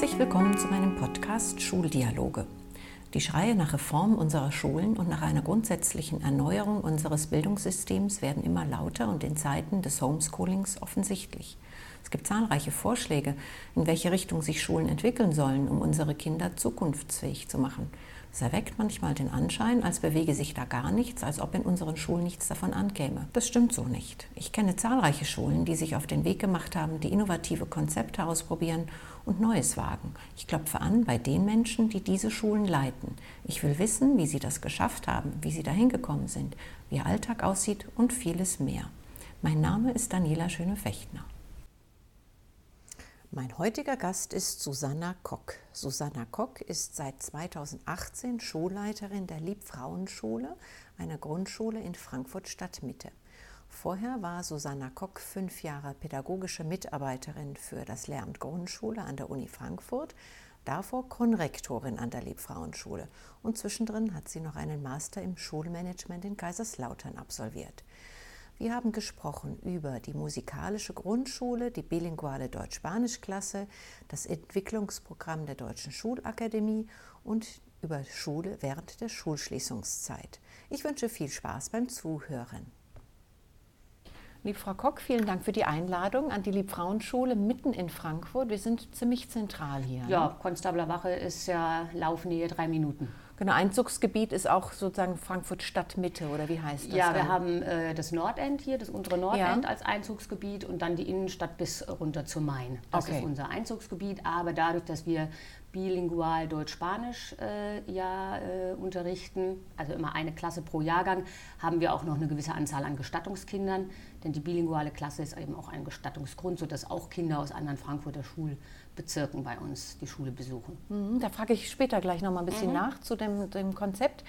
Herzlich willkommen zu meinem Podcast Schuldialoge. Die Schreie nach Reform unserer Schulen und nach einer grundsätzlichen Erneuerung unseres Bildungssystems werden immer lauter und in Zeiten des Homeschoolings offensichtlich. Es gibt zahlreiche Vorschläge, in welche Richtung sich Schulen entwickeln sollen, um unsere Kinder zukunftsfähig zu machen. Es erweckt manchmal den Anschein, als bewege sich da gar nichts, als ob in unseren Schulen nichts davon ankäme. Das stimmt so nicht. Ich kenne zahlreiche Schulen, die sich auf den Weg gemacht haben, die innovative Konzepte ausprobieren und Neues wagen. Ich klopfe an bei den Menschen, die diese Schulen leiten. Ich will wissen, wie sie das geschafft haben, wie sie dahin gekommen sind, wie ihr Alltag aussieht und vieles mehr. Mein Name ist Daniela Schöne-Fechtner. Mein heutiger Gast ist Susanna Kock. Susanna Kock ist seit 2018 Schulleiterin der Liebfrauenschule, einer Grundschule in Frankfurt Stadtmitte. Vorher war Susanna Kock fünf Jahre pädagogische Mitarbeiterin für das Lehramt Grundschule an der Uni Frankfurt, davor Konrektorin an der Liebfrauenschule und zwischendrin hat sie noch einen Master im Schulmanagement in Kaiserslautern absolviert. Wir haben gesprochen über die musikalische Grundschule, die bilinguale Deutsch-Spanisch-Klasse, das Entwicklungsprogramm der Deutschen Schulakademie und über Schule während der Schulschließungszeit. Ich wünsche viel Spaß beim Zuhören. Liebe Frau Kock, vielen Dank für die Einladung an die Liebfrauenschule mitten in Frankfurt. Wir sind ziemlich zentral hier. Ja, ne? Konstabler Wache ist ja Laufnähe drei Minuten. Genau, Einzugsgebiet ist auch sozusagen Frankfurt Stadtmitte oder wie heißt das? Ja, wir haben äh, das Nordend hier, das untere Nordend ja. als Einzugsgebiet und dann die Innenstadt bis runter zum Main. Das okay. ist unser Einzugsgebiet, aber dadurch, dass wir bilingual Deutsch-Spanisch äh, ja äh, unterrichten, also immer eine Klasse pro Jahrgang, haben wir auch noch eine gewisse Anzahl an Gestattungskindern, denn die bilinguale Klasse ist eben auch ein Gestattungsgrund, sodass auch Kinder aus anderen Frankfurter Schulen Bezirken bei uns die Schule besuchen. Mhm, da frage ich später gleich noch mal ein bisschen mhm. nach zu dem, dem Konzept.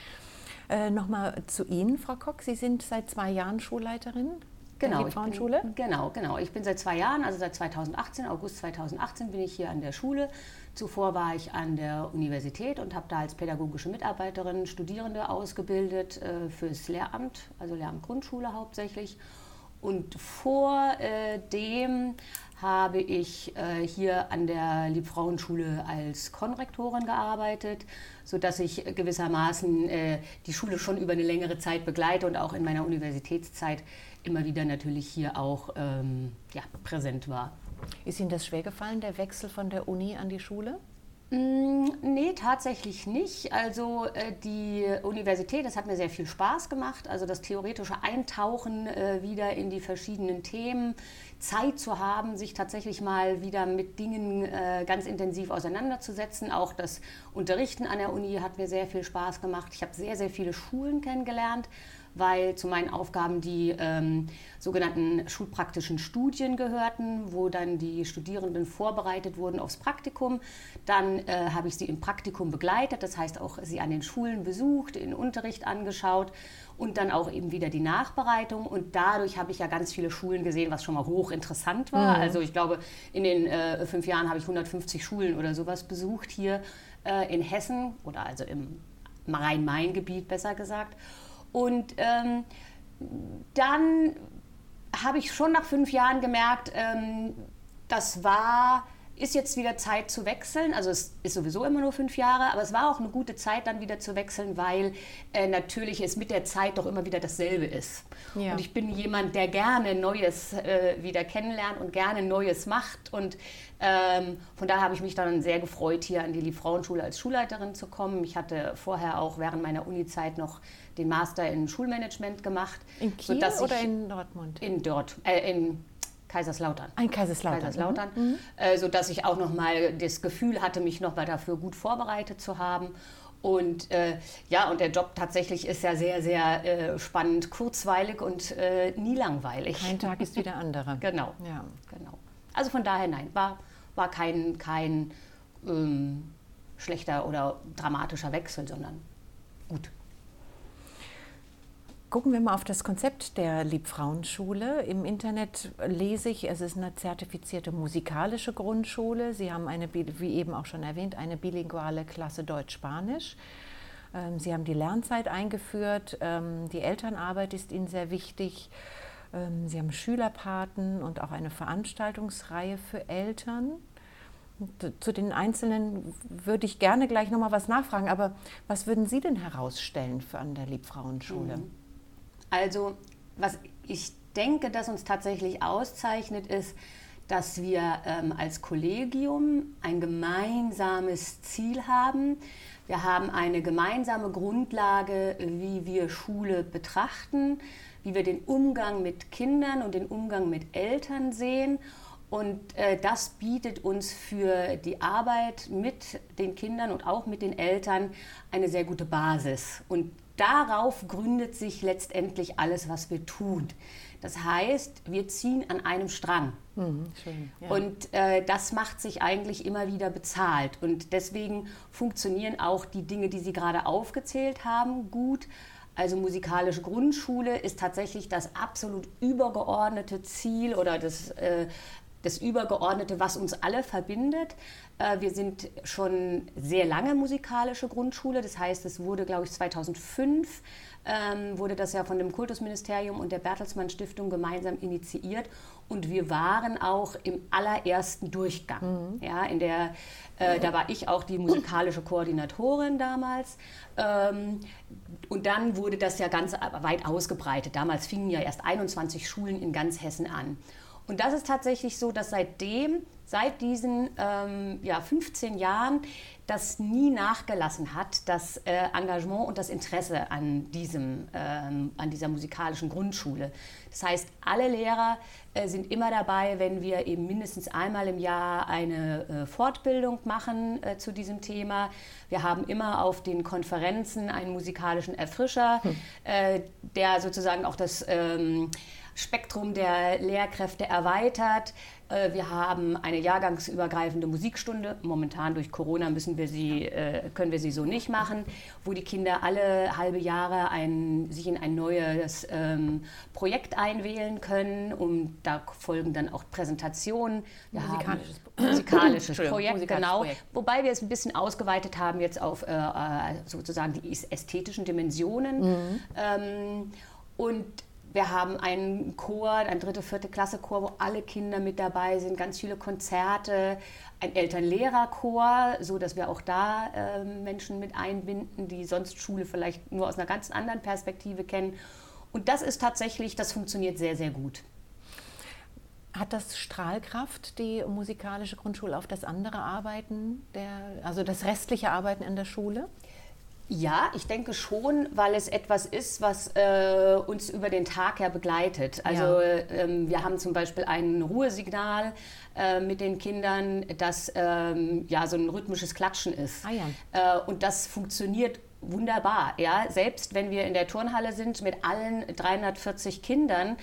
Äh, noch mal zu Ihnen, Frau Kock. Sie sind seit zwei Jahren Schulleiterin genau, der Frauenschule? genau, genau. Ich bin seit zwei Jahren, also seit 2018, August 2018 bin ich hier an der Schule. Zuvor war ich an der Universität und habe da als pädagogische Mitarbeiterin Studierende ausgebildet äh, fürs Lehramt, also Lehramt Grundschule hauptsächlich. Und vor äh, dem habe ich äh, hier an der Liebfrauenschule als Konrektorin gearbeitet, sodass ich gewissermaßen äh, die Schule schon über eine längere Zeit begleite und auch in meiner Universitätszeit immer wieder natürlich hier auch ähm, ja, präsent war. Ist Ihnen das schwergefallen, der Wechsel von der Uni an die Schule? Mm, nee, tatsächlich nicht. Also äh, die Universität, das hat mir sehr viel Spaß gemacht. Also das theoretische Eintauchen äh, wieder in die verschiedenen Themen, Zeit zu haben, sich tatsächlich mal wieder mit Dingen äh, ganz intensiv auseinanderzusetzen. Auch das Unterrichten an der Uni hat mir sehr viel Spaß gemacht. Ich habe sehr, sehr viele Schulen kennengelernt weil zu meinen Aufgaben die ähm, sogenannten schulpraktischen Studien gehörten, wo dann die Studierenden vorbereitet wurden aufs Praktikum. Dann äh, habe ich sie im Praktikum begleitet, das heißt auch sie an den Schulen besucht, den Unterricht angeschaut und dann auch eben wieder die Nachbereitung. Und dadurch habe ich ja ganz viele Schulen gesehen, was schon mal hochinteressant war. Mhm. Also ich glaube, in den äh, fünf Jahren habe ich 150 Schulen oder sowas besucht hier äh, in Hessen oder also im Rhein-Main-Gebiet besser gesagt. Und ähm, dann habe ich schon nach fünf Jahren gemerkt, ähm, das war, ist jetzt wieder Zeit zu wechseln. Also es ist sowieso immer nur fünf Jahre, aber es war auch eine gute Zeit, dann wieder zu wechseln, weil äh, natürlich es mit der Zeit doch immer wieder dasselbe ist. Ja. Und ich bin jemand, der gerne Neues äh, wieder kennenlernt und gerne Neues macht. Und ähm, von daher habe ich mich dann sehr gefreut, hier an die Liebfrauenschule als Schulleiterin zu kommen. Ich hatte vorher auch während meiner Unizeit noch den Master in Schulmanagement gemacht. In Kiel oder in Dortmund? In dort, äh, in Kaiserslautern. Ein Kaiserslautern. Kaiserslautern, mhm. äh, sodass ich auch noch mal das Gefühl hatte, mich noch mal dafür gut vorbereitet zu haben. Und äh, ja, und der Job tatsächlich ist ja sehr, sehr äh, spannend, kurzweilig und äh, nie langweilig. Ein Tag ist wie der andere. genau. Ja. genau. Also von daher nein, war, war kein, kein ähm, schlechter oder dramatischer Wechsel, sondern gut. Gucken wir mal auf das Konzept der Liebfrauenschule. Im Internet lese ich, es ist eine zertifizierte musikalische Grundschule. Sie haben eine, wie eben auch schon erwähnt, eine bilinguale Klasse Deutsch-Spanisch. Ähm, Sie haben die Lernzeit eingeführt. Ähm, die Elternarbeit ist Ihnen sehr wichtig. Ähm, Sie haben Schülerpaten und auch eine Veranstaltungsreihe für Eltern. Zu den Einzelnen würde ich gerne gleich noch mal was nachfragen, aber was würden Sie denn herausstellen an der Liebfrauenschule? Mhm. Also, was ich denke, dass uns tatsächlich auszeichnet, ist, dass wir ähm, als Kollegium ein gemeinsames Ziel haben. Wir haben eine gemeinsame Grundlage, wie wir Schule betrachten, wie wir den Umgang mit Kindern und den Umgang mit Eltern sehen. Und äh, das bietet uns für die Arbeit mit den Kindern und auch mit den Eltern eine sehr gute Basis. Und darauf gründet sich letztendlich alles, was wir tun. Das heißt, wir ziehen an einem Strang. Mhm, schön, ja. Und äh, das macht sich eigentlich immer wieder bezahlt. Und deswegen funktionieren auch die Dinge, die Sie gerade aufgezählt haben, gut. Also musikalische Grundschule ist tatsächlich das absolut übergeordnete Ziel oder das, äh, das Übergeordnete, was uns alle verbindet. Äh, wir sind schon sehr lange musikalische Grundschule. Das heißt, es wurde, glaube ich, 2005 ähm, wurde das ja von dem Kultusministerium und der Bertelsmann Stiftung gemeinsam initiiert. Und wir waren auch im allerersten Durchgang. Mhm. Ja, in der, äh, da war ich auch die musikalische Koordinatorin damals. Ähm, und dann wurde das ja ganz weit ausgebreitet. Damals fingen ja erst 21 Schulen in ganz Hessen an. Und das ist tatsächlich so, dass seitdem, seit diesen ähm, ja, 15 Jahren, das nie nachgelassen hat, das äh, Engagement und das Interesse an, diesem, ähm, an dieser musikalischen Grundschule. Das heißt, alle Lehrer äh, sind immer dabei, wenn wir eben mindestens einmal im Jahr eine äh, Fortbildung machen äh, zu diesem Thema. Wir haben immer auf den Konferenzen einen musikalischen Erfrischer, hm. Äh, der sozusagen auch das ähm, Spektrum der Lehrkräfte erweitert. Äh, wir haben eine jahrgangsübergreifende Musikstunde. Momentan durch Corona müssen wir sie, äh, können wir sie so nicht machen, wo die Kinder alle halbe Jahre ein, sich in ein neues ähm, Projekt einwählen können. Und da folgen dann auch Präsentationen. Wir musikalisches, haben, musikalisches Projekt, musikalisches genau. Projekt. Wobei wir es ein bisschen ausgeweitet haben jetzt auf äh sozusagen die ästhetischen Dimensionen. Mhm. Ähm, und wir haben einen Chor, ein dritte, vierte Klasse Chor, wo alle Kinder mit dabei sind, ganz viele Konzerte, ein Eltern-Lehrer-Chor, so dass wir auch da äh, Menschen mit einbinden, die sonst Schule vielleicht nur aus einer ganz anderen Perspektive kennen. Und das ist tatsächlich, das funktioniert sehr, sehr gut. Hat das Strahlkraft, die musikalische Grundschule, auf das andere Arbeiten, der, also das restliche Arbeiten in der Schule? Ja, ich denke schon, weil es etwas ist, was äh, uns über den Tag ja begleitet. Also ja. ähm, wir haben zum Beispiel ein Ruhesignal äh, mit den Kindern, das ähm, ja so ein rhythmisches Klatschen ist. Ah, ja. äh, und das funktioniert wunderbar. Ja? Selbst wenn wir in der Turnhalle sind mit allen 340 Kindern,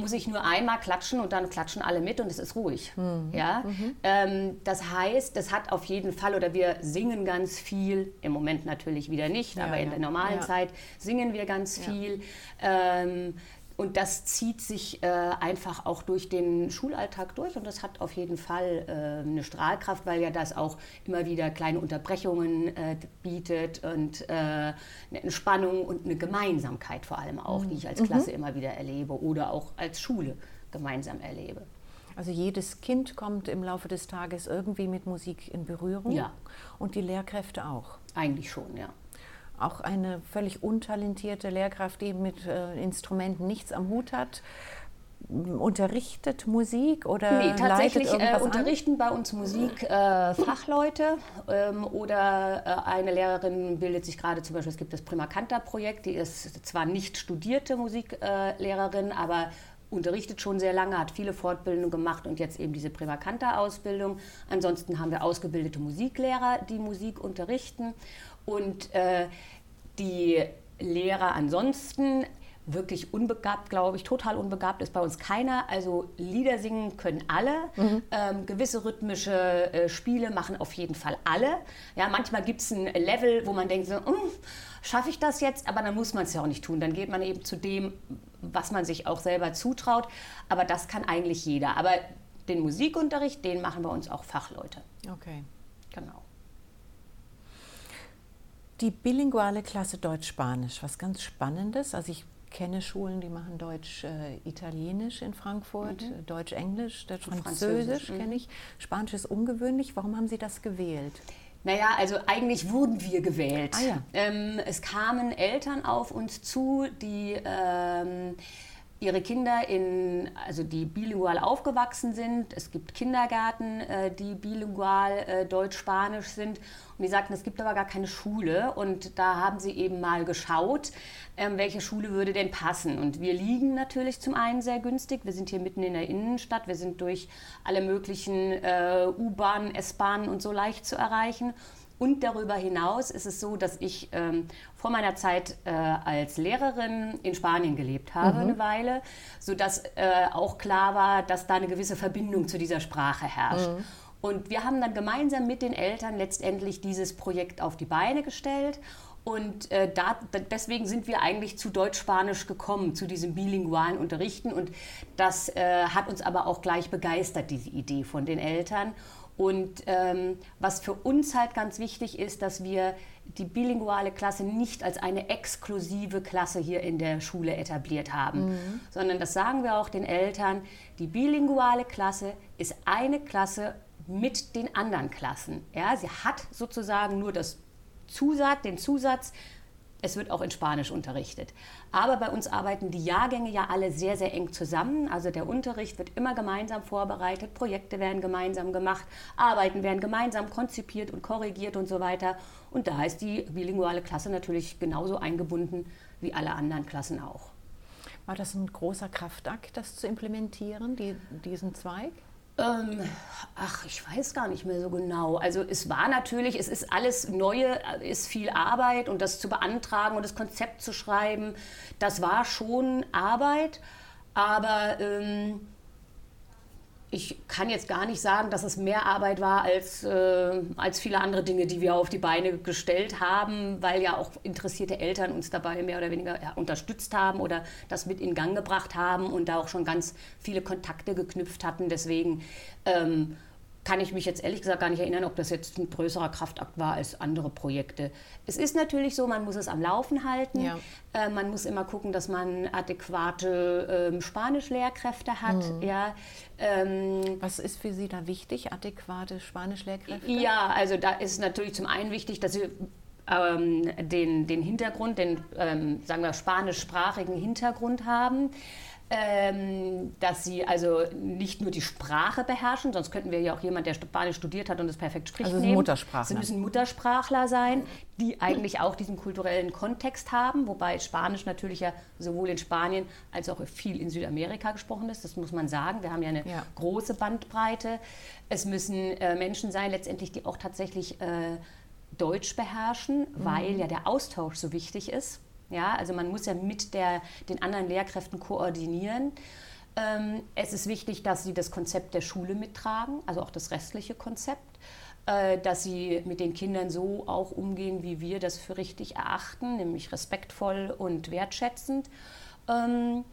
muss ich nur einmal klatschen und dann klatschen alle mit und es ist ruhig. Mhm. Ja? Mhm. Ähm, das heißt, das hat auf jeden Fall, oder wir singen ganz viel, im Moment natürlich wieder nicht, ja, aber in der normalen ja. Zeit singen wir ganz viel. Ähm, und das zieht sich äh, einfach auch durch den Schulalltag durch und das hat auf jeden Fall äh, eine Strahlkraft, weil ja das auch immer wieder kleine Unterbrechungen äh, bietet und äh, eine Entspannung und eine Gemeinsamkeit vor allem auch, die ich als mhm. Klasse mhm. immer wieder erlebe oder auch als Schule gemeinsam erlebe. Also jedes Kind kommt im Laufe des Tages irgendwie mit Musik in Berührung. Ja. Und die Lehrkräfte auch. Eigentlich schon, ja auch eine völlig untalentierte Lehrkraft, die mit äh, Instrumenten nichts am Hut hat, unterrichtet Musik oder nee, tatsächlich äh, unterrichten an? bei uns Musik äh, Fachleute ähm, oder äh, eine Lehrerin bildet sich gerade zum Beispiel, es gibt das Prima Canta Projekt, die ist zwar nicht studierte Musiklehrerin, aber unterrichtet schon sehr lange, hat viele Fortbildungen gemacht und jetzt eben diese Prima Canta Ausbildung. Ansonsten haben wir ausgebildete Musiklehrer, die Musik unterrichten und äh, die Lehrer ansonsten wirklich unbegabt, glaube ich, total unbegabt ist bei uns keiner. Also Lieder singen können alle. Mhm. Ähm, gewisse rhythmische äh, Spiele machen auf jeden Fall alle. Ja, manchmal gibt es ein Level, wo man denkt, so, hm, schaffe ich das jetzt? Aber dann muss man es ja auch nicht tun. Dann geht man eben zu dem, was man sich auch selber zutraut. Aber das kann eigentlich jeder. Aber den Musikunterricht, den machen bei uns auch Fachleute. Okay. Genau die bilinguale Klasse Deutsch-Spanisch, was ganz Spannendes. Also ich kenne Schulen, die machen Deutsch-Italienisch äh, in Frankfurt, mhm. Deutsch-Englisch, Deutsch-Französisch Französisch, mhm. kenne ich. Spanisch ist ungewöhnlich. Warum haben Sie das gewählt? Naja, also eigentlich wurden wir gewählt. Ah, ja. ähm, es kamen Eltern auf uns zu, die ähm, ihre Kinder in, also die bilingual aufgewachsen sind. Es gibt Kindergärten, äh, die bilingual äh, deutsch-spanisch sind. Und die sagten, es gibt aber gar keine Schule. Und da haben sie eben mal geschaut, ähm, welche Schule würde denn passen. Und wir liegen natürlich zum einen sehr günstig. Wir sind hier mitten in der Innenstadt. Wir sind durch alle möglichen äh, U-Bahnen, S-Bahnen und so leicht zu erreichen. Und darüber hinaus ist es so, dass ich ähm, vor meiner Zeit äh, als Lehrerin in Spanien gelebt habe, mhm. eine Weile, sodass äh, auch klar war, dass da eine gewisse Verbindung zu dieser Sprache herrscht. Mhm. Und wir haben dann gemeinsam mit den Eltern letztendlich dieses Projekt auf die Beine gestellt. Und äh, da, deswegen sind wir eigentlich zu Deutsch-Spanisch gekommen, zu diesem bilingualen Unterrichten. Und das äh, hat uns aber auch gleich begeistert, diese Idee von den Eltern. Und ähm, was für uns halt ganz wichtig ist, dass wir die bilinguale Klasse nicht als eine exklusive Klasse hier in der Schule etabliert haben, mhm. sondern das sagen wir auch den Eltern, die bilinguale Klasse ist eine Klasse mit den anderen Klassen. Ja, sie hat sozusagen nur das Zusatz, den Zusatz, es wird auch in Spanisch unterrichtet. Aber bei uns arbeiten die Jahrgänge ja alle sehr, sehr eng zusammen. Also der Unterricht wird immer gemeinsam vorbereitet, Projekte werden gemeinsam gemacht, Arbeiten werden gemeinsam konzipiert und korrigiert und so weiter. Und da ist die bilinguale Klasse natürlich genauso eingebunden wie alle anderen Klassen auch. War das ein großer Kraftakt, das zu implementieren, die, diesen Zweig? Ähm, ach, ich weiß gar nicht mehr so genau. Also es war natürlich, es ist alles Neue, ist viel Arbeit und das zu beantragen und das Konzept zu schreiben, das war schon Arbeit. Aber ähm, ich kann jetzt gar nicht sagen, dass es mehr Arbeit war als, äh, als viele andere Dinge, die wir auf die Beine gestellt haben, weil ja auch interessierte Eltern uns dabei mehr oder weniger ja, unterstützt haben oder das mit in Gang gebracht haben und da auch schon ganz viele Kontakte geknüpft hatten. Deswegen ähm, kann ich mich jetzt ehrlich gesagt gar nicht erinnern, ob das jetzt ein größerer Kraftakt war als andere Projekte. Es ist natürlich so, man muss es am Laufen halten. Ja. Äh, man muss immer gucken, dass man adäquate äh, Spanischlehrkräfte hat. Mhm. Ja. Ähm, Was ist für Sie da wichtig, adäquate Spanischlehrkräfte? Ja, also da ist natürlich zum einen wichtig, dass Sie ähm, den, den Hintergrund, den, ähm, sagen wir, spanischsprachigen Hintergrund haben ähm, dass sie also nicht nur die Sprache beherrschen, sonst könnten wir ja auch jemand, der Spanisch studiert hat und es perfekt spricht, also nehmen. Muttersprachler. Sie müssen Muttersprachler sein, die eigentlich auch diesen kulturellen Kontext haben, wobei Spanisch natürlich ja sowohl in Spanien als auch viel in Südamerika gesprochen ist. Das muss man sagen. Wir haben ja eine ja. große Bandbreite. Es müssen äh, Menschen sein, letztendlich, die auch tatsächlich äh, Deutsch beherrschen, mhm. weil ja der Austausch so wichtig ist. Ja, also man muss ja mit der, den anderen Lehrkräften koordinieren. Ähm, es ist wichtig, dass sie das Konzept der Schule mittragen, also auch das restliche Konzept, äh, dass sie mit den Kindern so auch umgehen, wie wir das für richtig erachten, nämlich respektvoll und wertschätzend. Ähm,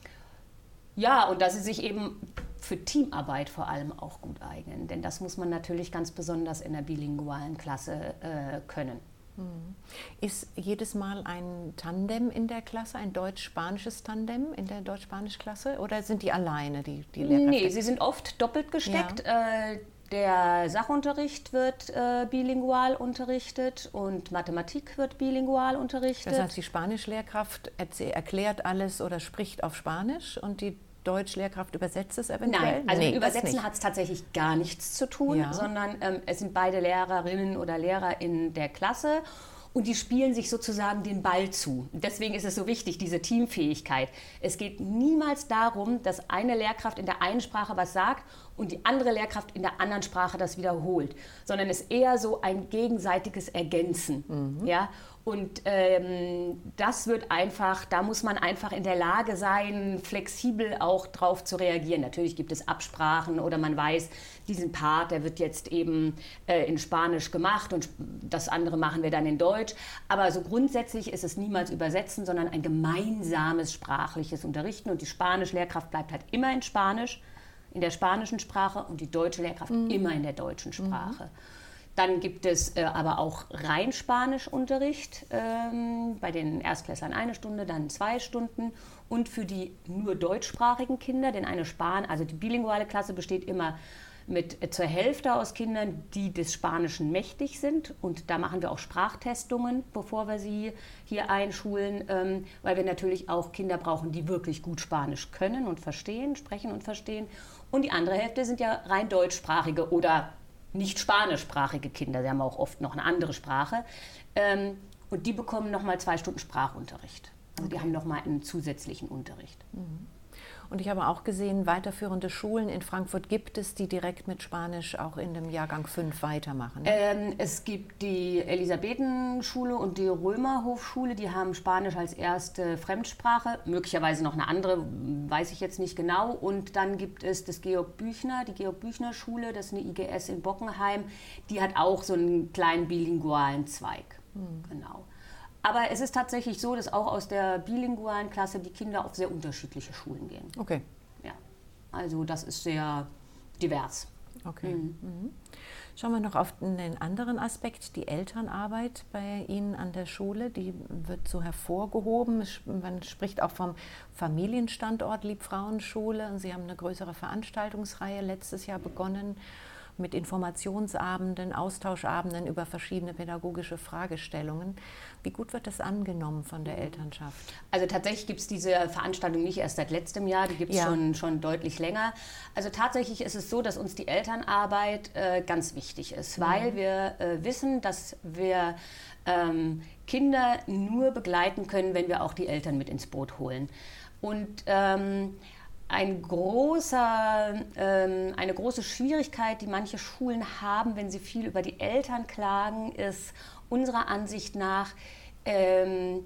ja, und dass sie sich eben für Teamarbeit vor allem auch gut eignen, denn das muss man natürlich ganz besonders in der bilingualen Klasse äh, können. Hm. Ist jedes Mal ein Tandem in der Klasse, ein deutsch-spanisches Tandem in der deutsch-spanisch-Klasse oder sind die alleine, die, die Lehrkräfte? Nee, sie sind oft doppelt gesteckt. Ja. Äh, der Sachunterricht wird äh, bilingual unterrichtet und Mathematik wird bilingual unterrichtet. Das heißt, die Spanischlehrkraft erklärt alles oder spricht auf Spanisch und die Deutschlehrkraft übersetzt es eventuell? Nein, also nee, Übersetzen hat es tatsächlich gar nichts zu tun, ja. sondern ähm, es sind beide Lehrerinnen oder Lehrer in der Klasse und die spielen sich sozusagen den Ball zu. Deswegen ist es so wichtig, diese Teamfähigkeit. Es geht niemals darum, dass eine Lehrkraft in der einen Sprache was sagt und die andere Lehrkraft in der anderen Sprache das wiederholt, sondern es ist eher so ein gegenseitiges Ergänzen. Mhm. Ja? Und ähm, das wird einfach, da muss man einfach in der Lage sein, flexibel auch drauf zu reagieren. Natürlich gibt es Absprachen oder man weiß, diesen Part, der wird jetzt eben äh, in Spanisch gemacht und das andere machen wir dann in Deutsch. Aber so grundsätzlich ist es niemals übersetzen, sondern ein gemeinsames sprachliches Unterrichten. Und die Spanisch-Lehrkraft bleibt halt immer in Spanisch, in der spanischen Sprache und die deutsche Lehrkraft mhm. immer in der deutschen Sprache. Mhm. Dann gibt es äh, aber auch rein Spanischunterricht, ähm, bei den Erstklässlern eine Stunde, dann zwei Stunden. Und für die nur deutschsprachigen Kinder, denn eine Span, also die bilinguale Klasse besteht immer mit äh, zur Hälfte aus Kindern, die des Spanischen mächtig sind. Und da machen wir auch Sprachtestungen, bevor wir sie hier einschulen, ähm, weil wir natürlich auch Kinder brauchen, die wirklich gut Spanisch können und verstehen, sprechen und verstehen. Und die andere Hälfte sind ja rein deutschsprachige oder nicht spanischsprachige Kinder, sie haben auch oft noch eine andere Sprache. Ähm, und die bekommen nochmal zwei Stunden Sprachunterricht. Also die haben nochmal einen zusätzlichen Unterricht. Mhm. Und ich habe auch gesehen, weiterführende Schulen in Frankfurt gibt es, die direkt mit Spanisch auch in dem Jahrgang 5 weitermachen. Ne? Ähm, es gibt die Elisabethenschule und die Römerhofschule, die haben Spanisch als erste Fremdsprache, möglicherweise noch eine andere, weiß ich jetzt nicht genau. Und dann gibt es das Georg Büchner, die Georg Büchner Schule, das ist eine IGS in Bockenheim, die hat auch so einen kleinen bilingualen Zweig. Hm. Genau. Aber es ist tatsächlich so, dass auch aus der bilingualen Klasse die Kinder auf sehr unterschiedliche Schulen gehen. Okay. Ja. Also das ist sehr divers. Okay. Mhm. Mhm. Schauen wir noch auf einen anderen Aspekt, die Elternarbeit bei Ihnen an der Schule. Die wird so hervorgehoben. Man spricht auch vom Familienstandort Liebfrauenschule. Sie haben eine größere Veranstaltungsreihe letztes Jahr begonnen mit Informationsabenden, Austauschabenden über verschiedene pädagogische Fragestellungen. Wie gut wird das angenommen von der Elternschaft? Also tatsächlich gibt es diese Veranstaltung nicht erst seit letztem Jahr, die gibt es ja. schon, schon deutlich länger. Also tatsächlich ist es so, dass uns die Elternarbeit äh, ganz wichtig ist, mhm. weil wir äh, wissen, dass wir ähm, Kinder nur begleiten können, wenn wir auch die Eltern mit ins Boot holen. Und ähm, ein großer, ähm, eine große Schwierigkeit, die manche Schulen haben, wenn sie viel über die Eltern klagen, ist unserer Ansicht nach, ähm,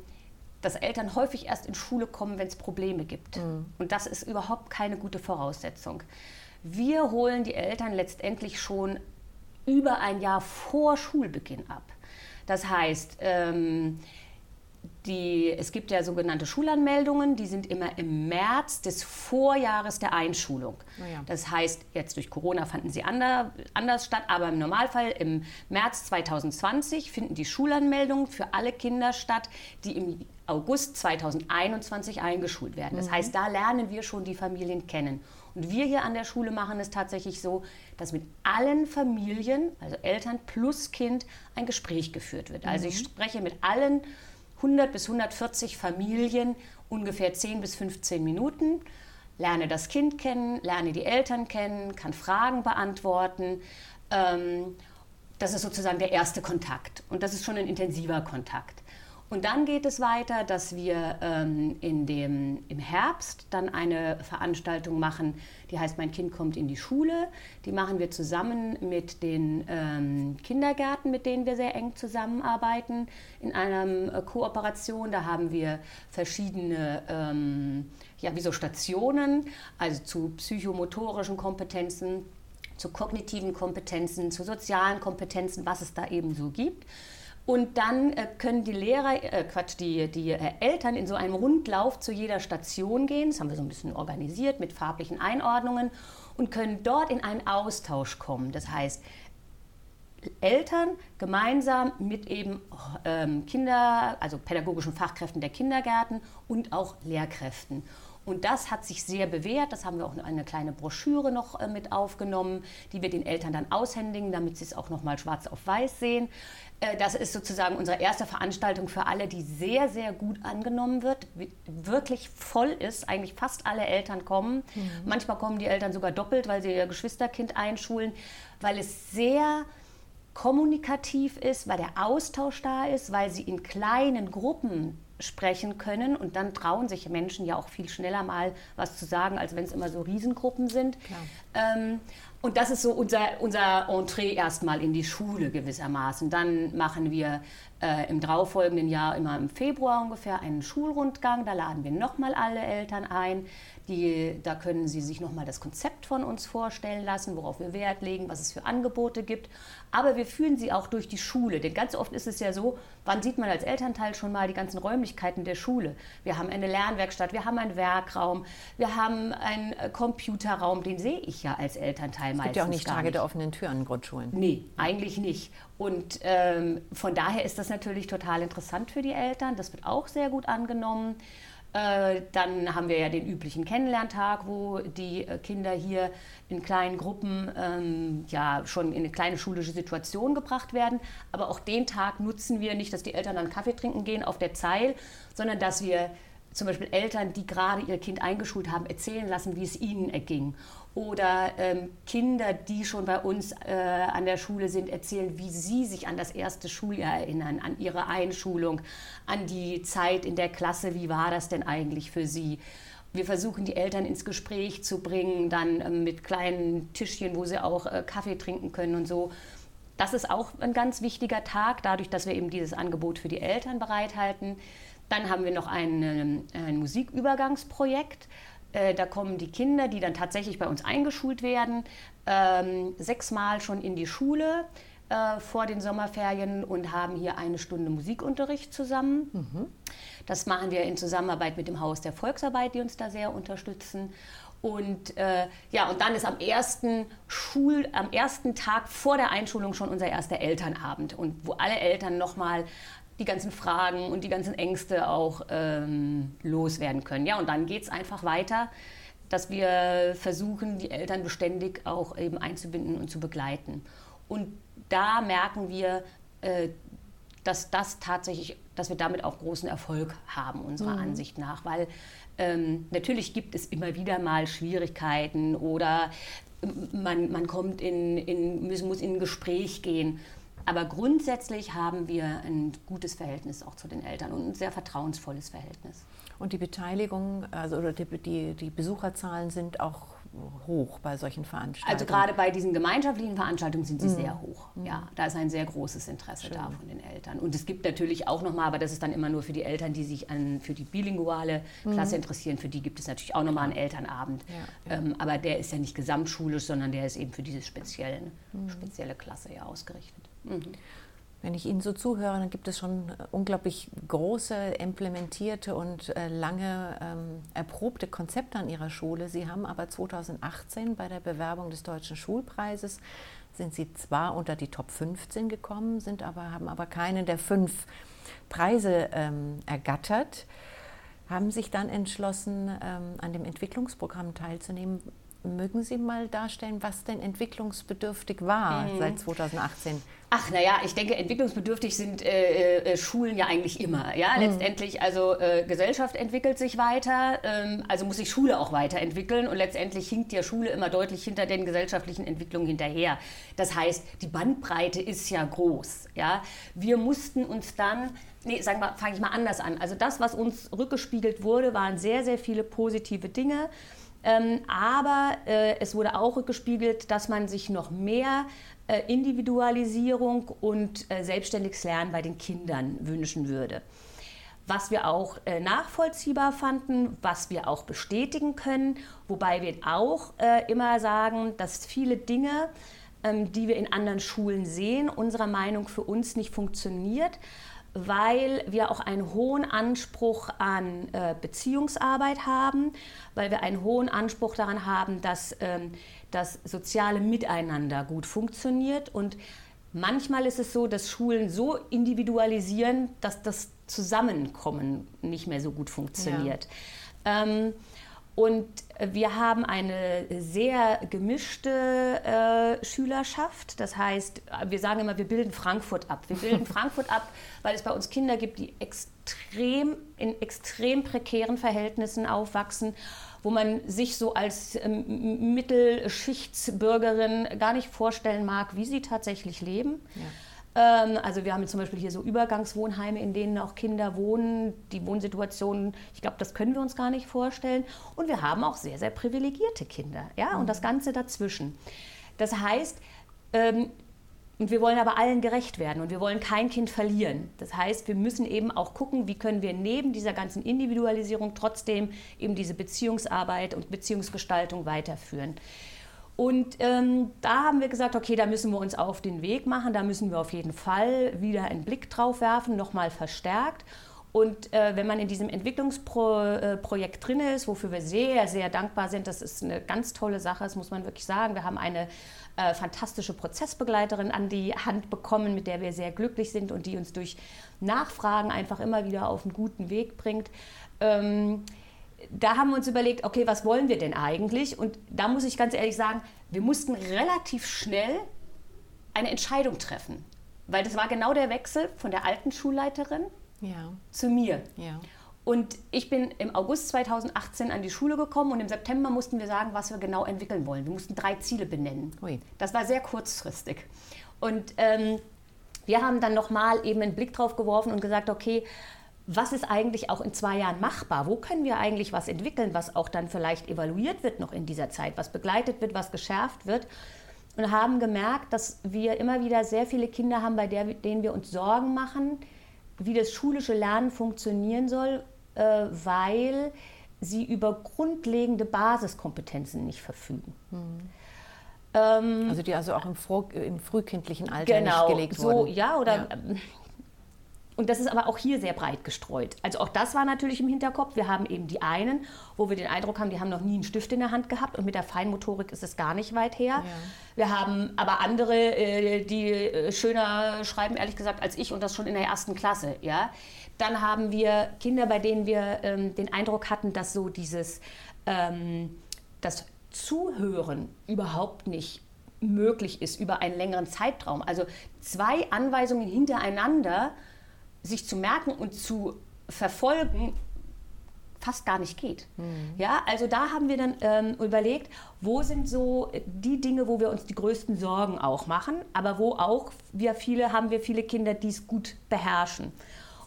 dass Eltern häufig erst in Schule kommen, wenn es Probleme gibt. Mhm. Und das ist überhaupt keine gute Voraussetzung. Wir holen die Eltern letztendlich schon über ein Jahr vor Schulbeginn ab. Das heißt, ähm, die, es gibt ja sogenannte Schulanmeldungen, die sind immer im März des Vorjahres der Einschulung. Oh ja. Das heißt, jetzt durch Corona fanden sie ander, anders statt, aber im Normalfall im März 2020 finden die Schulanmeldungen für alle Kinder statt, die im August 2021 eingeschult werden. Das mhm. heißt, da lernen wir schon die Familien kennen. Und wir hier an der Schule machen es tatsächlich so, dass mit allen Familien, also Eltern plus Kind, ein Gespräch geführt wird. Also ich mhm. spreche mit allen 100 bis 140 Familien, ungefähr 10 bis 15 Minuten. Lerne das Kind kennen, lerne die Eltern kennen, kann Fragen beantworten. Ähm, das ist sozusagen der erste Kontakt und das ist schon ein intensiver Kontakt. Und dann geht es weiter, dass wir ähm, in dem, im Herbst dann eine Veranstaltung machen, die heißt Mein Kind kommt in die Schule. Die machen wir zusammen mit den ähm, Kindergärten, mit denen wir sehr eng zusammenarbeiten, in einer äh, Kooperation. Da haben wir verschiedene ähm, ja, wie so Stationen, also zu psychomotorischen Kompetenzen, zu kognitiven Kompetenzen, zu sozialen Kompetenzen, was es da eben so gibt. Und dann äh, können die Lehrer, äh, Quatsch, die, die äh, Eltern in so einem Rundlauf zu jeder Station gehen. Das haben wir so ein bisschen organisiert mit farblichen Einordnungen und können dort in einen Austausch kommen. Das heißt, Eltern gemeinsam mit eben ähm, Kinder, also pädagogischen Fachkräften der Kindergärten und auch Lehrkräften. Und das hat sich sehr bewährt. Das haben wir auch eine kleine Broschüre noch äh, mit aufgenommen, die wir den Eltern dann aushändigen, damit sie es auch noch mal schwarz auf weiß sehen. Äh, das ist sozusagen unsere erste Veranstaltung für alle, die sehr, sehr gut angenommen wird, wirklich voll ist. Eigentlich fast alle Eltern kommen. Mhm. Manchmal kommen die Eltern sogar doppelt, weil sie ihr Geschwisterkind einschulen, weil es sehr kommunikativ ist, weil der Austausch da ist, weil sie in kleinen Gruppen sprechen können und dann trauen sich Menschen ja auch viel schneller mal was zu sagen, als wenn es immer so Riesengruppen sind. Ähm, und das ist so unser, unser Entree erstmal in die Schule gewissermaßen. Dann machen wir äh, im darauffolgenden Jahr immer im Februar ungefähr einen Schulrundgang. Da laden wir nochmal alle Eltern ein. Die, da können sie sich nochmal das Konzept von uns vorstellen lassen, worauf wir Wert legen, was es für Angebote gibt. Aber wir führen sie auch durch die Schule. Denn ganz oft ist es ja so, wann sieht man als Elternteil schon mal die ganzen Räumlichkeiten der Schule? Wir haben eine Lernwerkstatt, wir haben einen Werkraum, wir haben einen Computerraum, den sehe ich ja als Elternteil Teil meistens. Es gibt ja auch nicht Tage nicht. der offenen Türen in Grundschulen. Nee, eigentlich nicht. Und ähm, von daher ist das natürlich total interessant für die Eltern. Das wird auch sehr gut angenommen. Äh, dann haben wir ja den üblichen Kennenlerntag, wo die äh, Kinder hier in kleinen Gruppen ähm, ja schon in eine kleine schulische Situation gebracht werden. Aber auch den Tag nutzen wir nicht, dass die Eltern dann Kaffee trinken gehen auf der Zeil, sondern dass wir zum Beispiel Eltern, die gerade ihr Kind eingeschult haben, erzählen lassen, wie es ihnen erging. Oder ähm, Kinder, die schon bei uns äh, an der Schule sind, erzählen, wie sie sich an das erste Schuljahr erinnern, an ihre Einschulung, an die Zeit in der Klasse, wie war das denn eigentlich für sie. Wir versuchen die Eltern ins Gespräch zu bringen, dann ähm, mit kleinen Tischchen, wo sie auch äh, Kaffee trinken können und so. Das ist auch ein ganz wichtiger Tag, dadurch, dass wir eben dieses Angebot für die Eltern bereithalten. Dann haben wir noch ein, ähm, ein Musikübergangsprojekt. Äh, da kommen die Kinder, die dann tatsächlich bei uns eingeschult werden, ähm, sechsmal schon in die Schule äh, vor den Sommerferien und haben hier eine Stunde Musikunterricht zusammen. Mhm. Das machen wir in Zusammenarbeit mit dem Haus der Volksarbeit, die uns da sehr unterstützen. Und äh, ja, und dann ist am ersten Schul, am ersten Tag vor der Einschulung schon unser erster Elternabend und wo alle Eltern nochmal die ganzen Fragen und die ganzen Ängste auch ähm, loswerden können. Ja, und dann geht es einfach weiter, dass wir versuchen, die Eltern beständig auch eben einzubinden und zu begleiten. Und da merken wir, äh, dass das tatsächlich, dass wir damit auch großen Erfolg haben, unserer mhm. Ansicht nach, weil ähm, natürlich gibt es immer wieder mal Schwierigkeiten oder man, man kommt in, in, muss in ein Gespräch gehen. Aber grundsätzlich haben wir ein gutes Verhältnis auch zu den Eltern und ein sehr vertrauensvolles Verhältnis. Und die Beteiligung, also oder die, die, die Besucherzahlen sind auch hoch bei solchen Veranstaltungen? Also gerade bei diesen gemeinschaftlichen Veranstaltungen sind sie mhm. sehr hoch. Mhm. Ja, da ist ein sehr großes Interesse Schön. da von den Eltern. Und es gibt natürlich auch nochmal, aber das ist dann immer nur für die Eltern, die sich an, für die bilinguale mhm. Klasse interessieren. Für die gibt es natürlich auch nochmal einen Elternabend. Ja, ja. Ähm, aber der ist ja nicht gesamtschulisch, sondern der ist eben für diese speziellen, mhm. spezielle Klasse ja ausgerichtet. Wenn ich Ihnen so zuhöre, dann gibt es schon äh, unglaublich große, implementierte und äh, lange ähm, erprobte Konzepte an Ihrer Schule. Sie haben aber 2018 bei der Bewerbung des Deutschen Schulpreises sind Sie zwar unter die Top 15 gekommen, sind aber, haben aber keinen der fünf Preise ähm, ergattert, haben sich dann entschlossen, ähm, an dem Entwicklungsprogramm teilzunehmen. Mögen Sie mal darstellen, was denn entwicklungsbedürftig war mhm. seit 2018? Ach, naja, ich denke, entwicklungsbedürftig sind äh, äh, Schulen ja eigentlich immer. Ja, mhm. letztendlich, also äh, Gesellschaft entwickelt sich weiter, ähm, also muss sich Schule auch weiterentwickeln und letztendlich hinkt ja Schule immer deutlich hinter den gesellschaftlichen Entwicklungen hinterher. Das heißt, die Bandbreite ist ja groß. Ja, wir mussten uns dann Nee, sagen wir, fange ich mal anders an. Also das, was uns rückgespiegelt wurde, waren sehr, sehr viele positive Dinge. Ähm, aber äh, es wurde auch rückgespiegelt, dass man sich noch mehr äh, Individualisierung und äh, selbstständiges Lernen bei den Kindern wünschen würde. Was wir auch äh, nachvollziehbar fanden, was wir auch bestätigen können, wobei wir auch immer sagen, dass viele Dinge, ähm, die wir in anderen Schulen sehen, unserer Meinung für uns nicht funktioniert, weil wir auch einen hohen Anspruch an äh, Beziehungsarbeit haben, weil wir einen hohen Anspruch daran haben, dass ähm, das soziale Miteinander gut funktioniert. Und manchmal ist es so, dass Schulen so individualisieren, dass das Zusammenkommen nicht mehr so gut funktioniert. Ja. Ähm, und wir haben eine sehr gemischte äh, Schülerschaft. Das heißt, wir sagen immer, wir bilden Frankfurt ab. Wir bilden Frankfurt ab, weil es bei uns Kinder gibt, die extrem in extrem prekären Verhältnissen aufwachsen, wo man sich so als ähm, Mittelschichtsbürgerin gar nicht vorstellen mag, wie sie tatsächlich leben. Ja. Ähm, also wir haben zum Beispiel hier so Übergangswohnheime, in denen auch Kinder wohnen. Die Wohnsituationen, ich glaube, das können wir uns gar nicht vorstellen. Und wir haben auch sehr, sehr privilegierte Kinder. Ja? Und das mhm. Ganze dazwischen. Das heißt, ähm, und wir wollen aber allen gerecht werden und wir wollen kein Kind verlieren. Das heißt, wir müssen eben auch gucken, wie können wir neben dieser ganzen Individualisierung trotzdem eben diese Beziehungsarbeit und Beziehungsgestaltung weiterführen. Und ähm, da haben wir gesagt, okay, da müssen wir uns auf den Weg machen, da müssen wir auf jeden Fall wieder einen Blick drauf werfen, nochmal verstärkt. Und äh, wenn man in diesem Entwicklungsprojekt äh, drin ist, wofür wir sehr, sehr dankbar sind, das ist eine ganz tolle Sache, das muss man wirklich sagen. Wir haben eine äh, fantastische Prozessbegleiterin an die Hand bekommen, mit der wir sehr glücklich sind und die uns durch Nachfragen einfach immer wieder auf einen guten Weg bringt. Ähm, da haben wir uns überlegt, okay, was wollen wir denn eigentlich? Und da muss ich ganz ehrlich sagen, wir mussten relativ schnell eine Entscheidung treffen. Weil das war genau der Wechsel von der alten Schulleiterin ja. zu mir. Ja. Und ich bin im August 2018 an die Schule gekommen und im September mussten wir sagen, was wir genau entwickeln wollen. Wir mussten drei Ziele benennen. Ui. Das war sehr kurzfristig. Und ähm, wir haben dann nochmal eben einen Blick drauf geworfen und gesagt, okay, was ist eigentlich auch in zwei Jahren machbar? Wo können wir eigentlich was entwickeln, was auch dann vielleicht evaluiert wird noch in dieser Zeit, was begleitet wird, was geschärft wird? Und haben gemerkt, dass wir immer wieder sehr viele Kinder haben, bei der, denen wir uns Sorgen machen, wie das schulische Lernen funktionieren soll, äh, weil sie über grundlegende Basiskompetenzen nicht verfügen. Mhm. Ähm, also die also auch im, im frühkindlichen Alter genau, nicht gelegt wurden. So, ja, oder ja. Und das ist aber auch hier sehr breit gestreut. Also auch das war natürlich im Hinterkopf. Wir haben eben die einen, wo wir den Eindruck haben, die haben noch nie einen Stift in der Hand gehabt und mit der Feinmotorik ist es gar nicht weit her. Ja. Wir haben aber andere, äh, die äh, schöner schreiben, ehrlich gesagt, als ich und das schon in der ersten Klasse. Ja? Dann haben wir Kinder, bei denen wir ähm, den Eindruck hatten, dass so dieses ähm, das Zuhören überhaupt nicht möglich ist über einen längeren Zeitraum. Also zwei Anweisungen hintereinander sich zu merken und zu verfolgen fast gar nicht geht. Mhm. Ja, also da haben wir dann ähm, überlegt, wo sind so die Dinge, wo wir uns die größten Sorgen auch machen, aber wo auch wir viele haben wir viele Kinder, die es gut beherrschen.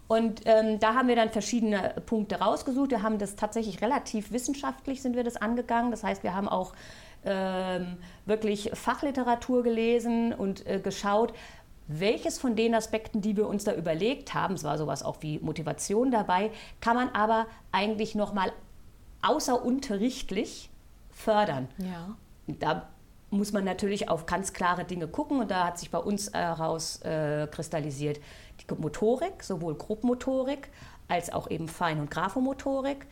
Und ähm, da haben wir dann verschiedene Punkte rausgesucht. Wir haben das tatsächlich relativ wissenschaftlich sind wir das angegangen. Das heißt, wir haben auch ähm, wirklich Fachliteratur gelesen und äh, geschaut, welches von den Aspekten, die wir uns da überlegt haben, es war sowas auch wie Motivation dabei, kann man aber eigentlich nochmal außerunterrichtlich fördern. Ja. Da muss man natürlich auf ganz klare Dinge gucken und da hat sich bei uns herauskristallisiert äh, die Motorik, sowohl Grobmotorik als auch eben Fein- und Graphomotorik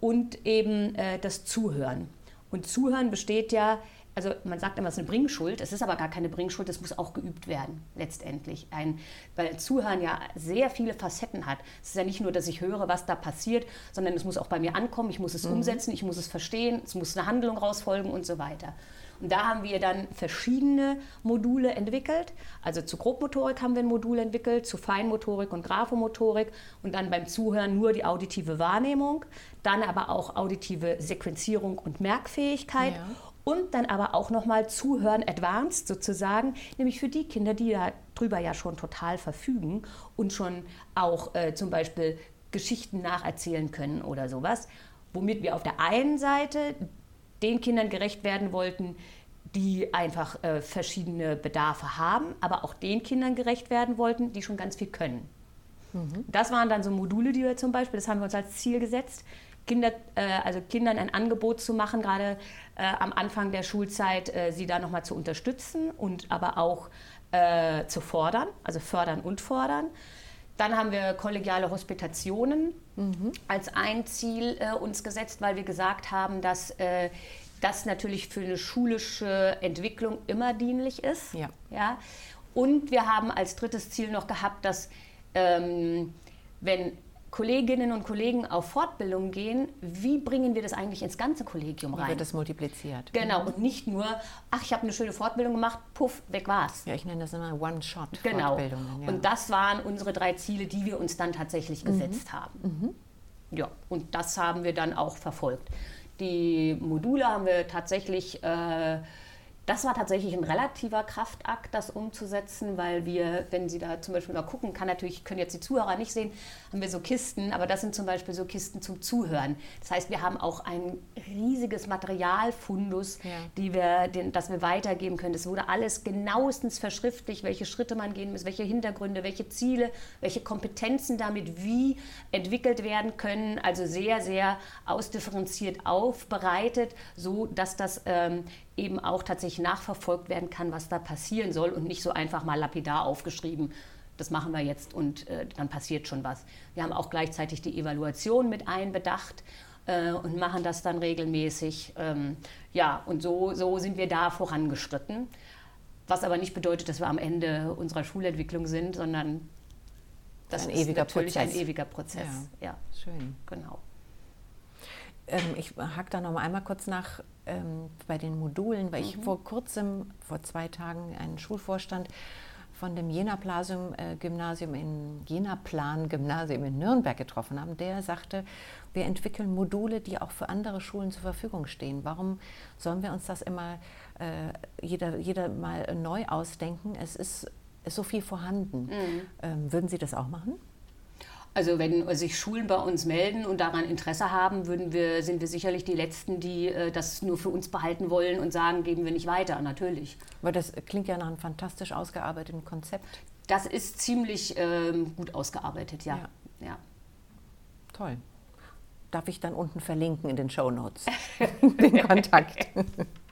und eben äh, das Zuhören. Und Zuhören besteht ja also man sagt immer, es ist eine Bringschuld, es ist aber gar keine Bringschuld, es muss auch geübt werden, letztendlich. Ein, weil Zuhören ja sehr viele Facetten hat. Es ist ja nicht nur, dass ich höre, was da passiert, sondern es muss auch bei mir ankommen, ich muss es mhm. umsetzen, ich muss es verstehen, es muss eine Handlung rausfolgen und so weiter. Und da haben wir dann verschiedene Module entwickelt. Also zu Grobmotorik haben wir ein Modul entwickelt, zu Feinmotorik und Graphomotorik und dann beim Zuhören nur die auditive Wahrnehmung, dann aber auch auditive Sequenzierung und Merkfähigkeit. Ja und dann aber auch nochmal Zuhören Advanced sozusagen, nämlich für die Kinder, die darüber ja schon total verfügen und schon auch äh, zum Beispiel Geschichten nacherzählen können oder sowas, womit wir auf der einen Seite den Kindern gerecht werden wollten, die einfach äh, verschiedene Bedarfe haben, aber auch den Kindern gerecht werden wollten, die schon ganz viel können. Mhm. Das waren dann so Module, die wir zum Beispiel, das haben wir uns als Ziel gesetzt, Kinder, äh, also Kindern ein Angebot zu machen, gerade äh, am Anfang der Schulzeit, äh, sie da nochmal zu unterstützen und aber auch zu fordern, also fördern und fordern. Dann haben wir kollegiale Hospitationen mhm. als ein Ziel uns gesetzt, weil wir gesagt haben, dass das natürlich für eine schulische Entwicklung immer dienlich ist. Ja. Ja? Und wir haben als drittes Ziel noch gehabt, dass ähm, wenn Kolleginnen und Kollegen auf Fortbildung gehen, wie bringen wir das eigentlich ins ganze Kollegium rein? Wie wird das multipliziert? Genau, und nicht nur, ach, ich habe eine schöne Fortbildung gemacht, puff, weg war's. Ja, ich nenne das immer One-Shot-Fortbildungen. Genau. Ja. Und das waren unsere drei Ziele, die wir uns dann tatsächlich mhm. gesetzt haben. Mhm. Ja, und das haben wir dann auch verfolgt. Die Module haben wir tatsächlich äh, das war tatsächlich ein relativer Kraftakt, das umzusetzen, weil wir, wenn Sie da zum Beispiel mal gucken, kann natürlich, können jetzt die Zuhörer nicht sehen, haben wir so Kisten, aber das sind zum Beispiel so Kisten zum Zuhören. Das heißt, wir haben auch ein riesiges Materialfundus, ja. die wir, den, das wir weitergeben können. Es wurde alles genauestens verschriftlich, welche Schritte man gehen muss, welche Hintergründe, welche Ziele, welche Kompetenzen damit wie entwickelt werden können. Also sehr, sehr ausdifferenziert aufbereitet, so dass das ähm, eben auch tatsächlich nachverfolgt werden kann, was da passieren soll und nicht so einfach mal lapidar aufgeschrieben, das machen wir jetzt und äh, dann passiert schon was. Wir haben auch gleichzeitig die Evaluation mit einbedacht äh, und machen das dann regelmäßig. Ähm, ja, und so, so sind wir da vorangeschritten. Was aber nicht bedeutet, dass wir am Ende unserer Schulentwicklung sind, sondern das ein ist ewiger natürlich Prozess. ein ewiger Prozess. Ja, ja. schön. Genau. Ähm, ich hake da noch mal einmal kurz nach ähm, bei den Modulen, weil mhm. ich vor kurzem, vor zwei Tagen, einen Schulvorstand von dem Jena-Gymnasium äh, in Jena-Plan-Gymnasium in Nürnberg getroffen haben, der sagte, wir entwickeln Module, die auch für andere Schulen zur Verfügung stehen. Warum sollen wir uns das immer äh, jeder, jeder mal neu ausdenken? Es ist, ist so viel vorhanden. Mhm. Ähm, würden Sie das auch machen? Also wenn sich Schulen bei uns melden und daran Interesse haben, würden wir, sind wir sicherlich die Letzten, die äh, das nur für uns behalten wollen und sagen, geben wir nicht weiter, natürlich. Aber das klingt ja nach einem fantastisch ausgearbeiteten Konzept. Das ist ziemlich ähm, gut ausgearbeitet, ja. ja. ja. Toll. Darf ich dann unten verlinken in den Show Notes den Kontakt?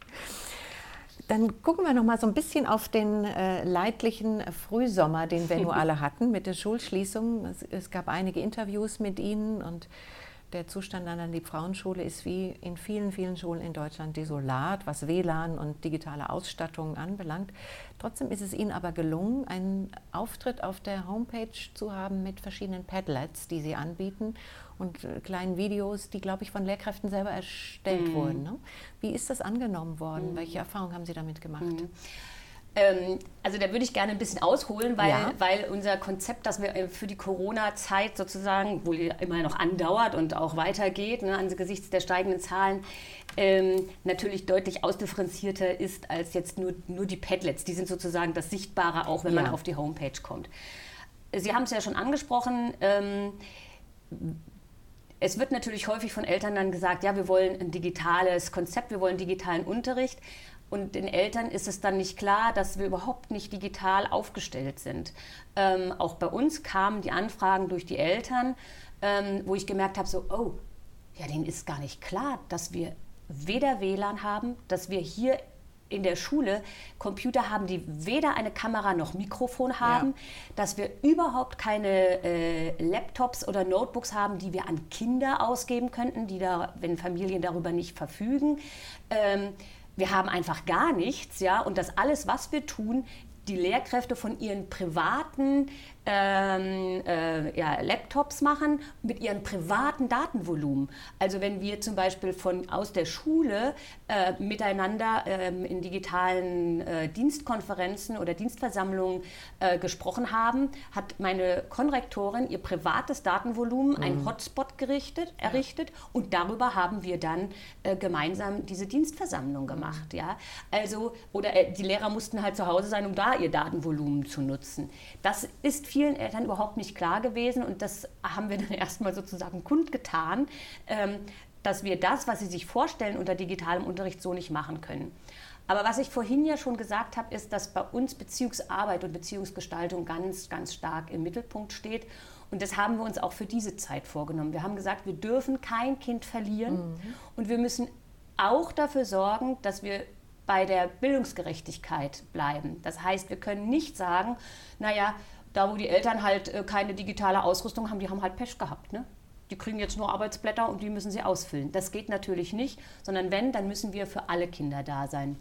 Dann gucken wir noch mal so ein bisschen auf den äh, leidlichen Frühsommer, den wir nur alle hatten mit der Schulschließung. Es, es, gab einige Interviews mit Ihnen und der Zustand an der Liebfrauenschule ist wie in vielen, vielen Schulen in Deutschland desolat, was WLAN und digitale Ausstattung anbelangt. Trotzdem ist es Ihnen aber gelungen, einen Auftritt auf der Homepage zu haben mit verschiedenen Padlets, die Sie anbieten und äh, kleinen Videos, die, glaube ich, von Lehrkräften selber erstellt mhm. wurden. Ne? Wie ist das angenommen worden? Mhm. Welche Erfahrungen haben Sie damit gemacht? Mhm. Ähm, also da würde ich gerne ein bisschen ausholen, weil, ja. weil unser Konzept, das wir äh, für die Corona-Zeit sozusagen, wohl immer noch andauert und auch weitergeht, ne, angesichts der steigenden Zahlen, ähm, natürlich deutlich ausdifferenzierter ist als jetzt nur, nur die Padlets. Die sind sozusagen das Sichtbare, auch wenn ja. man auf die Homepage kommt. Sie haben es ja schon angesprochen. Ähm, es wird natürlich häufig von Eltern dann gesagt, ja, wir wollen ein digitales Konzept, wir wollen digitalen Unterricht. Und den Eltern ist es dann nicht klar, dass wir überhaupt nicht digital aufgestellt sind. Ähm, auch bei uns kamen die Anfragen durch die Eltern, ähm, wo ich gemerkt habe, so, oh, ja, denen ist gar nicht klar, dass wir weder WLAN haben, dass wir hier in der Schule Computer haben, die weder eine Kamera noch Mikrofon haben, ja. dass wir überhaupt keine äh, Laptops oder Notebooks haben, die wir an Kinder ausgeben könnten, die da, wenn Familien darüber nicht verfügen. Ähm, wir haben einfach gar nichts, ja, und das alles, was wir tun, die Lehrkräfte von ihren privaten ähm, äh, ja, Laptops machen mit ihren privaten Datenvolumen. Also wenn wir zum Beispiel von, aus der Schule äh, miteinander ähm, in digitalen äh, Dienstkonferenzen oder Dienstversammlungen äh, gesprochen haben, hat meine Konrektorin ihr privates Datenvolumen, mhm. ein Hotspot gerichtet, errichtet ja. und darüber haben wir dann äh, gemeinsam diese Dienstversammlung gemacht. Ja? Also, oder äh, die Lehrer mussten halt zu Hause sein, um da ihr Datenvolumen zu nutzen. Das ist vielen Eltern überhaupt nicht klar gewesen und das haben wir dann erstmal sozusagen kundgetan, ähm, dass wir das, was sie sich vorstellen unter digitalem Unterricht, so nicht machen können. Aber was ich vorhin ja schon gesagt habe, ist, dass bei uns Beziehungsarbeit und Beziehungsgestaltung ganz, ganz stark im Mittelpunkt steht. Und das haben wir uns auch für diese Zeit vorgenommen. Wir haben gesagt, wir dürfen kein Kind verlieren mhm. und wir müssen auch dafür sorgen, dass wir bei der Bildungsgerechtigkeit bleiben. Das heißt, wir können nicht sagen, naja, da, wo die Eltern halt äh, keine digitale Ausrüstung haben, die haben halt Pech gehabt. Ne? Die kriegen jetzt nur Arbeitsblätter und die müssen sie ausfüllen. Das geht natürlich nicht, sondern wenn, dann müssen wir für alle Kinder da sein.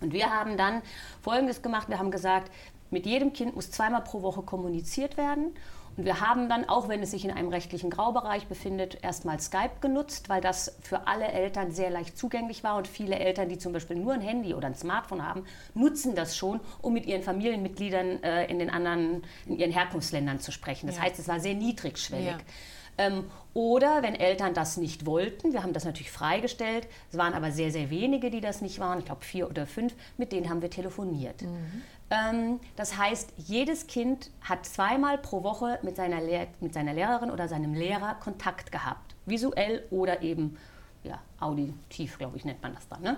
Und wir haben dann Folgendes gemacht. Wir haben gesagt, mit jedem Kind muss zweimal pro Woche kommuniziert werden. Und wir haben dann, auch wenn es sich in einem rechtlichen Graubereich befindet, erstmal Skype genutzt, weil das für alle Eltern sehr leicht zugänglich war. Und viele Eltern, die zum Beispiel nur ein Handy oder ein Smartphone haben, nutzen das schon, um mit ihren Familienmitgliedern äh, in den anderen, in ihren Herkunftsländern zu sprechen. Das ja. heißt, es war sehr niedrigschwellig. Ja. Ähm, oder wenn Eltern das nicht wollten, wir haben das natürlich freigestellt, es waren aber sehr, sehr wenige, die das nicht waren, ich glaube vier oder fünf, mit denen haben wir telefoniert. Mhm. Ähm, das heißt, jedes Kind hat zweimal pro Woche mit seiner, Lehr mit seiner Lehrerin oder seinem Lehrer Kontakt gehabt, visuell oder eben ja, auditiv, glaube ich, nennt man das dann. Ne?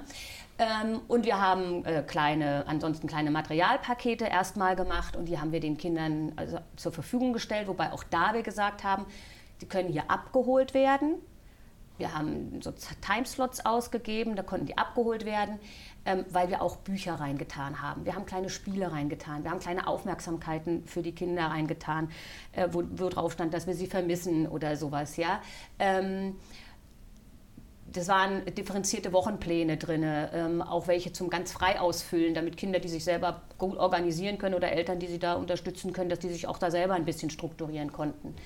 Ähm, und wir haben äh, kleine, ansonsten kleine Materialpakete erstmal gemacht und die haben wir den Kindern also zur Verfügung gestellt, wobei auch da wir gesagt haben, die können hier abgeholt werden Wir haben so Timeslots ausgegeben, da konnten die abgeholt werden, ähm, weil wir auch Bücher reingetan haben. Wir haben kleine Spiele reingetan, wir haben kleine Aufmerksamkeiten für die Kinder reingetan, äh, wo, wo, drauf stand, dass wir sie vermissen oder sowas. Ja. Ähm, das waren differenzierte Wochenpläne drin, ähm, auch welche zum ganz frei ausfüllen, damit Kinder, die sich selber gut organisieren können oder Eltern, die sie da unterstützen können, dass die sich auch da selber ein bisschen strukturieren konnten.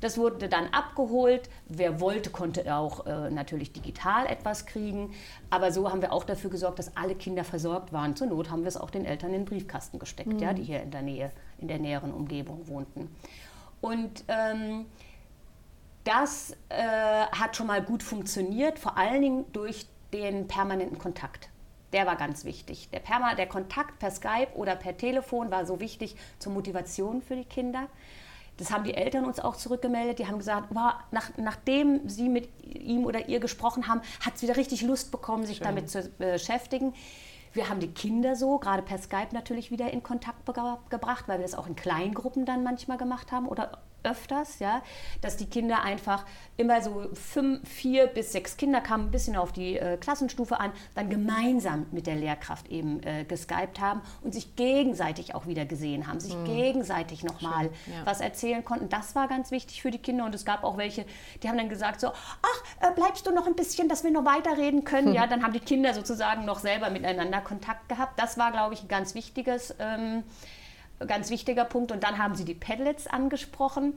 Das wurde dann abgeholt. Wer wollte, konnte auch äh, natürlich digital etwas kriegen. Aber so haben wir auch dafür gesorgt, dass alle Kinder versorgt waren. Zur Not haben wir es auch den Eltern in den Briefkasten gesteckt, mhm. ja, die hier in der Nähe, in der näheren Umgebung wohnten. Und ähm, das äh, hat schon mal gut funktioniert, vor allen Dingen durch den permanenten Kontakt. Der war ganz wichtig. Der, Perma, der Kontakt per Skype oder per Telefon war so wichtig zur Motivation für die Kinder. Das haben die Eltern uns auch zurückgemeldet. Die haben gesagt, wow, nach, nachdem sie mit ihm oder ihr gesprochen haben, hat sie wieder richtig Lust bekommen, sich Schön. damit zu beschäftigen. Wir haben die Kinder so, gerade per Skype natürlich wieder in Kontakt gebracht, weil wir das auch in Kleingruppen dann manchmal gemacht haben oder öfters, ja, dass die Kinder einfach immer so fünf, vier bis sechs Kinder kamen, ein bisschen auf die äh, Klassenstufe an, dann gemeinsam mit der Lehrkraft eben äh, geskypt haben und sich gegenseitig auch wieder gesehen haben, sich mhm. gegenseitig nochmal ja. was erzählen konnten. Das war ganz wichtig für die Kinder und es gab auch welche, die haben dann gesagt so, ach, äh, bleibst du noch ein bisschen, dass wir noch weiterreden können? Ja, dann haben die Kinder sozusagen noch selber miteinander Kontakt gehabt. Das war, glaube ich, ein ganz wichtiges ähm, ganz wichtiger Punkt. Und dann haben Sie die Padlets angesprochen.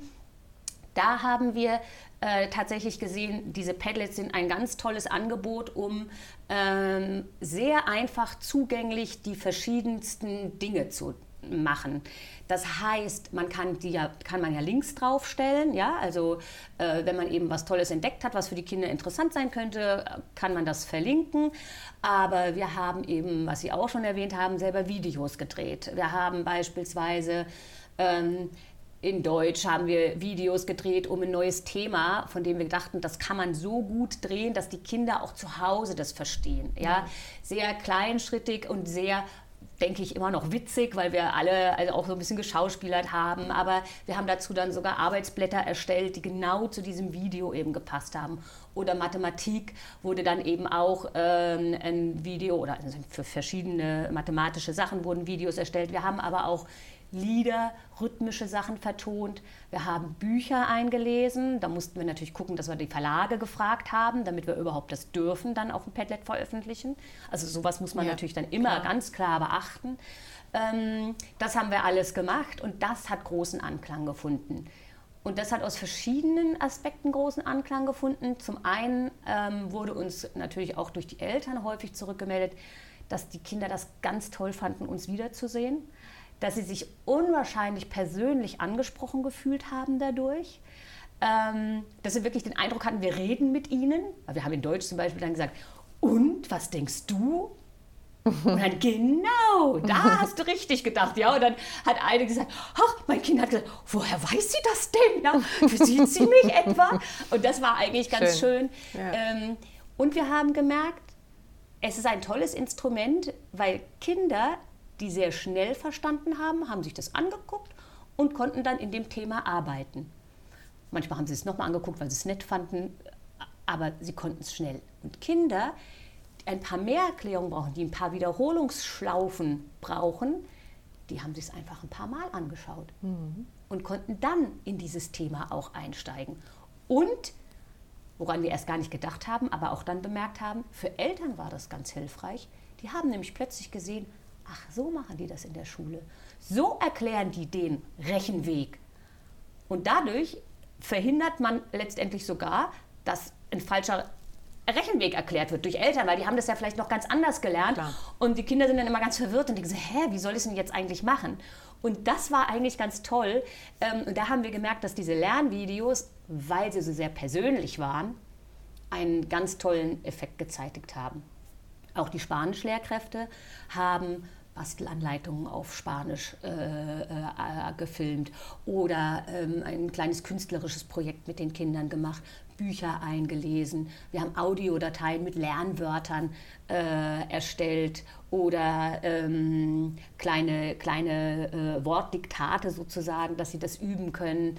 Da haben wir äh, tatsächlich gesehen, diese Padlets sind ein ganz tolles Angebot, um ähm, sehr einfach zugänglich die verschiedensten Dinge zu machen. Das heißt, man kann, die ja, kann man ja Links draufstellen, ja, also äh, wenn man eben was Tolles entdeckt hat, was für die Kinder interessant sein könnte, kann man das verlinken. Aber wir haben eben, was Sie auch schon erwähnt haben, selber Videos gedreht. Wir haben beispielsweise ähm, in Deutsch haben wir Videos gedreht um ein neues Thema, von dem wir dachten, das kann man so gut drehen, dass die Kinder auch zu Hause das verstehen. Ja? Sehr kleinschrittig und sehr denke ich, immer noch witzig, weil wir alle also auch so ein bisschen geschauspielert haben. Aber wir haben dazu dann sogar Arbeitsblätter erstellt, die genau zu diesem Video eben gepasst haben. Oder Mathematik wurde dann eben auch ähm, ein Video oder also für verschiedene mathematische Sachen wurden Videos erstellt. Wir haben aber auch Lieder, rhythmische Sachen vertont. Wir haben Bücher eingelesen. Da mussten wir natürlich gucken, dass wir die Verlage gefragt haben, damit wir überhaupt das dürfen, dann auf dem Padlet veröffentlichen. Also sowas muss man ja, natürlich dann immer klar. ganz klar beachten. Ähm, das haben wir alles gemacht und das hat großen Anklang gefunden. Und das hat aus verschiedenen Aspekten großen Anklang gefunden. Zum einen ähm, wurde uns natürlich auch durch die Eltern häufig zurückgemeldet, dass die Kinder das ganz toll fanden, uns wiederzusehen dass sie sich unwahrscheinlich persönlich angesprochen gefühlt haben dadurch. Ähm, dass sie wirklich den Eindruck hatten, wir reden mit ihnen. Wir haben in Deutsch zum Beispiel dann gesagt, und was denkst du? Und dann, genau, da hast du richtig gedacht. Ja, und dann hat eine gesagt, ach, mein Kind hat gesagt, woher weiß sie das denn? Ja, sieht sie mich etwa? Und das war eigentlich ganz schön. schön. Ja. Ähm, und wir haben gemerkt, es ist ein tolles Instrument, weil Kinder die sehr schnell verstanden haben, haben sich das angeguckt und konnten dann in dem Thema arbeiten. Manchmal haben sie es nochmal angeguckt, weil sie es nett fanden, aber sie konnten es schnell. Und Kinder, die ein paar mehr Erklärungen brauchen, die ein paar Wiederholungsschlaufen brauchen, die haben sich es einfach ein paar Mal angeschaut mhm. und konnten dann in dieses Thema auch einsteigen. Und, woran wir erst gar nicht gedacht haben, aber auch dann bemerkt haben, für Eltern war das ganz hilfreich. Die haben nämlich plötzlich gesehen, Ach, so machen die das in der Schule. So erklären die den Rechenweg. Und dadurch verhindert man letztendlich sogar, dass ein falscher Rechenweg erklärt wird durch Eltern, weil die haben das ja vielleicht noch ganz anders gelernt. Klar. Und die Kinder sind dann immer ganz verwirrt und denken so, hä, wie soll ich es denn jetzt eigentlich machen? Und das war eigentlich ganz toll. Ähm, und da haben wir gemerkt, dass diese Lernvideos, weil sie so sehr persönlich waren, einen ganz tollen Effekt gezeitigt haben. Auch die Spanischlehrkräfte haben Bastelanleitungen auf Spanisch äh, äh, gefilmt oder ähm, ein kleines künstlerisches Projekt mit den Kindern gemacht, Bücher eingelesen. Wir haben Audiodateien mit Lernwörtern äh, erstellt oder ähm, kleine, kleine äh, Wortdiktate sozusagen, dass sie das üben können.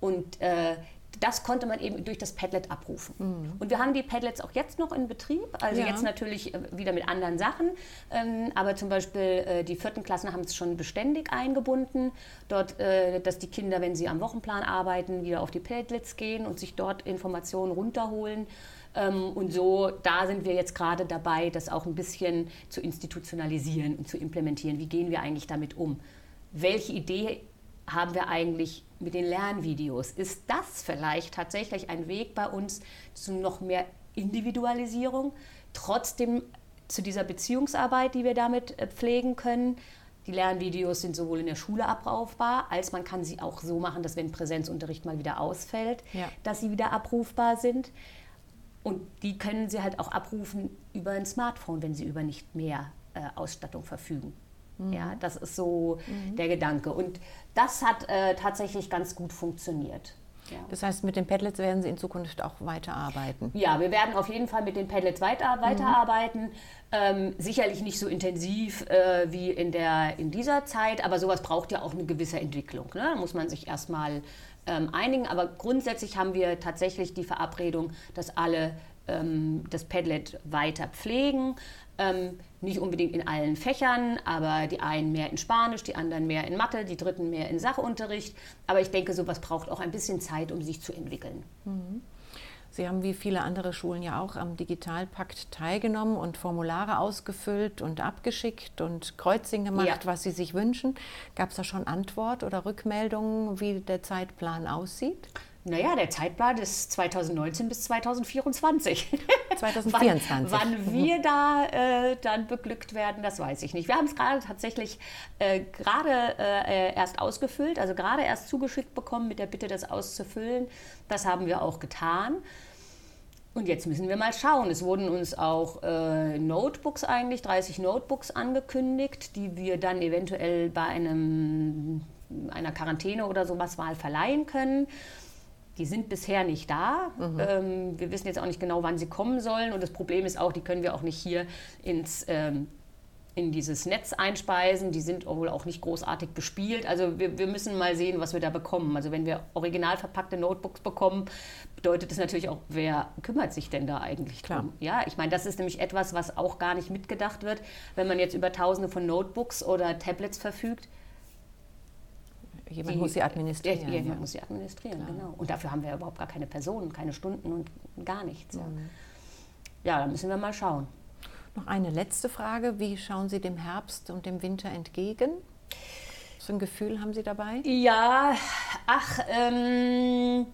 Und äh, das konnte man eben durch das Padlet abrufen. Mhm. Und wir haben die Padlets auch jetzt noch in Betrieb, also ja. jetzt natürlich äh, wieder mit anderen Sachen, ähm, aber zum Beispiel äh, die vierten Klassen haben es schon beständig eingebunden, dort, äh, dass die Kinder, wenn sie am Wochenplan arbeiten, wieder auf die Padlets gehen und sich dort Informationen runterholen. Ähm, und so, da sind wir jetzt gerade dabei, das auch ein bisschen zu institutionalisieren und zu implementieren. Wie gehen wir eigentlich damit um? Welche Idee haben wir eigentlich mit den Lernvideos? Ist das vielleicht tatsächlich ein Weg bei uns zu noch mehr Individualisierung, trotzdem zu dieser Beziehungsarbeit, die wir damit äh, pflegen können? Die Lernvideos sind sowohl in der Schule abrufbar, als man kann sie auch so machen, dass wenn Präsenzunterricht mal wieder ausfällt, ja. dass sie wieder abrufbar sind. Und die können sie halt auch abrufen über ein Smartphone, wenn sie über nicht mehr äh, Ausstattung verfügen. Mhm. Ja, das ist so mhm. der Gedanke. Und das hat äh, tatsächlich ganz gut funktioniert. Ja. Das heißt, mit den Padlets werden Sie in Zukunft auch weiterarbeiten? Ja, wir werden auf jeden Fall mit den Padlets weiter, weiterarbeiten. Mhm. Ähm, sicherlich nicht so intensiv äh, wie in, der, in dieser Zeit, aber sowas braucht ja auch eine gewisse Entwicklung. Ne? Da muss man sich erstmal ähm, einigen. Aber grundsätzlich haben wir tatsächlich die Verabredung, dass alle ähm, das Padlet weiter pflegen. Nicht unbedingt in allen Fächern, aber die einen mehr in Spanisch, die anderen mehr in Mathe, die dritten mehr in Sachunterricht. Aber ich denke, sowas braucht auch ein bisschen Zeit, um sich zu entwickeln. Mhm. Sie haben wie viele andere Schulen ja auch am Digitalpakt teilgenommen und Formulare ausgefüllt und abgeschickt und Kreuzchen gemacht, ja. was Sie sich wünschen. Gab es da schon Antwort oder Rückmeldungen, wie der Zeitplan aussieht? Naja, der Zeitplan ist 2019 bis 2024. 2024. wann, wann wir da äh, dann beglückt werden, das weiß ich nicht. Wir haben es gerade tatsächlich äh, gerade äh, erst ausgefüllt, also gerade erst zugeschickt bekommen mit der Bitte, das auszufüllen. Das haben wir auch getan. Und jetzt müssen wir mal schauen. Es wurden uns auch äh, Notebooks eigentlich, 30 Notebooks angekündigt, die wir dann eventuell bei einem, einer Quarantäne oder sowas mal verleihen können die sind bisher nicht da. Mhm. Ähm, wir wissen jetzt auch nicht genau, wann sie kommen sollen. Und das Problem ist auch, die können wir auch nicht hier ins, ähm, in dieses Netz einspeisen. Die sind wohl auch nicht großartig bespielt. Also wir, wir müssen mal sehen, was wir da bekommen. Also wenn wir original verpackte Notebooks bekommen, bedeutet das natürlich auch, wer kümmert sich denn da eigentlich Klar. drum? Ja, ich meine, das ist nämlich etwas, was auch gar nicht mitgedacht wird, wenn man jetzt über Tausende von Notebooks oder Tablets verfügt Jemand die, muss sie administrieren. Der, jemand ja. muss sie administrieren, Klar. genau. Und dafür haben wir überhaupt gar keine Personen, keine Stunden und gar nichts. Ja, mhm. ja da müssen wir mal schauen. Noch eine letzte Frage. Wie schauen Sie dem Herbst und dem Winter entgegen? So ein Gefühl haben Sie dabei? Ja, ach, ähm,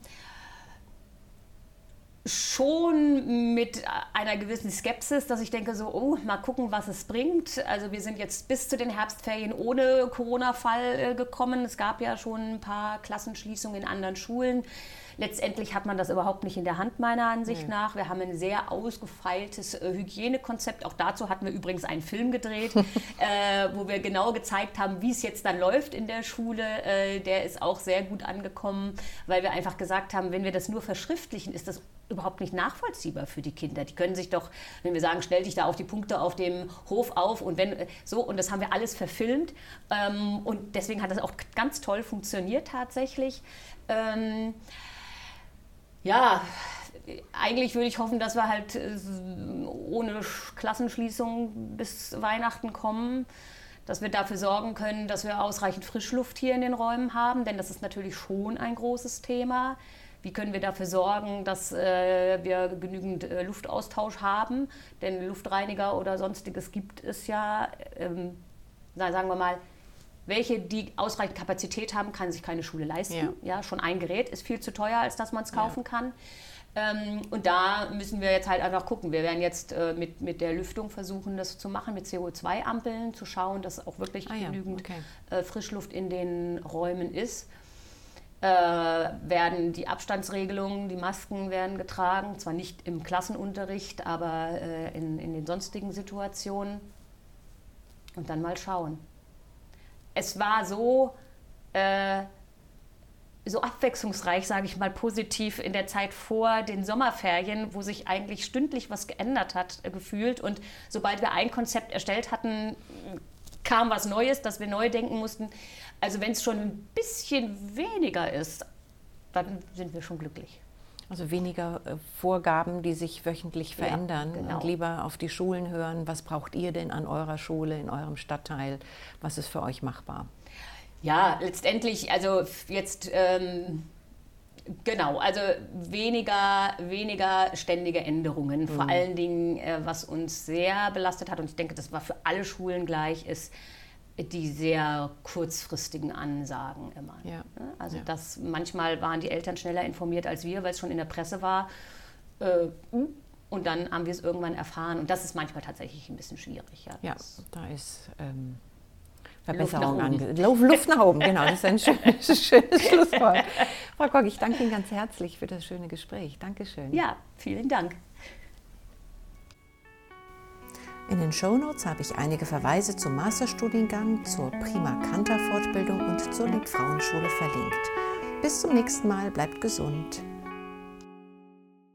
schon mit einer gewissen Skepsis, dass ich denke so, oh, mal gucken, was es bringt. Also wir sind jetzt bis zu den Herbstferien ohne Corona-Fall äh, gekommen. Es gab ja schon ein paar Klassenschließungen in anderen Schulen. Letztendlich hat man das überhaupt nicht in der Hand, meiner Ansicht mhm. nach. Wir haben ein sehr ausgefeiltes äh, Hygienekonzept. Auch dazu hatten wir übrigens einen Film gedreht, äh, wo wir genau gezeigt haben, wie es jetzt dann läuft in der Schule. Äh, der ist auch sehr gut angekommen, weil wir einfach gesagt haben, wenn wir das nur verschriftlichen, ist das überhaupt nicht nachvollziehbar für die Kinder. Die können sich doch, wenn wir sagen, stell dich da auf die Punkte auf dem Hof auf und wenn so, und das haben wir alles verfilmt. Ähm, und deswegen hat das auch ganz toll funktioniert tatsächlich. Ähm, ja, eigentlich würde ich hoffen, dass wir halt äh, ohne Klassenschließung bis Weihnachten kommen, dass wir dafür sorgen können, dass wir ausreichend Frischluft hier in den Räumen haben, denn das ist natürlich schon ein großes Thema. Wie können wir dafür sorgen, dass äh, wir genügend äh, Luftaustausch haben? Denn Luftreiniger oder sonstiges gibt es ja, ähm, sagen wir mal, welche, die ausreichend Kapazität haben, kann sich keine Schule leisten. Ja. ja schon ein Gerät ist viel zu teuer, als dass man es kaufen ja. kann. Ähm, und da müssen wir jetzt halt einfach gucken. Wir werden jetzt äh, mit, mit der Lüftung versuchen, das zu machen, mit CO2-Ampeln, zu schauen, dass auch wirklich ah, ja. genügend okay. äh, Frischluft in den Räumen ist. Äh, werden die Abstandsregelungen, die Masken werden getragen, zwar nicht im Klassenunterricht, aber äh, in, in den sonstigen Situationen. Und dann mal schauen es war so, äh, so abwechslungsreich, sage ich mal positiv, in der Zeit vor den Sommerferien, wo sich eigentlich stündlich was geändert hat, äh, gefühlt. Und sobald wir ein Konzept erstellt hatten, kam was Neues, dass wir neu denken mussten. Also wenn es schon ein bisschen weniger ist dann sind wir schon glücklich. Also weniger äh, Vorgaben, die sich wöchentlich verändern ja, genau. und lieber auf die Schulen hören, was braucht ihr denn an eurer Schule, in eurem Stadtteil, was ist für euch machbar? Ja, letztendlich, also jetzt ähm, genau, also weniger, weniger ständige Änderungen. Mhm. Vor allen Dingen, äh, was uns sehr belastet hat, und ich denke, das war für alle Schulen gleich, ist, die sehr kurzfristigen Ansagen immer. Ja. Also ja. das manchmal waren die Eltern schneller informiert als wir, weil es schon in der Presse war. Äh, und dann haben wir es irgendwann erfahren. Und das ist manchmal tatsächlich ein bisschen schwierig. Ja, ja da ist ähm, Verbesserung angesagt. Luft nach oben, genau. Das ist ein schönes, schönes Schlusswort. Frau Kock, ich danke Ihnen ganz herzlich für das schöne Gespräch. Dankeschön. Ja, vielen Dank. In den Shownotes habe ich einige Verweise zum Masterstudiengang, zur Prima Kanter Fortbildung und zur Liebfrauenschule verlinkt. Bis zum nächsten Mal, bleibt gesund.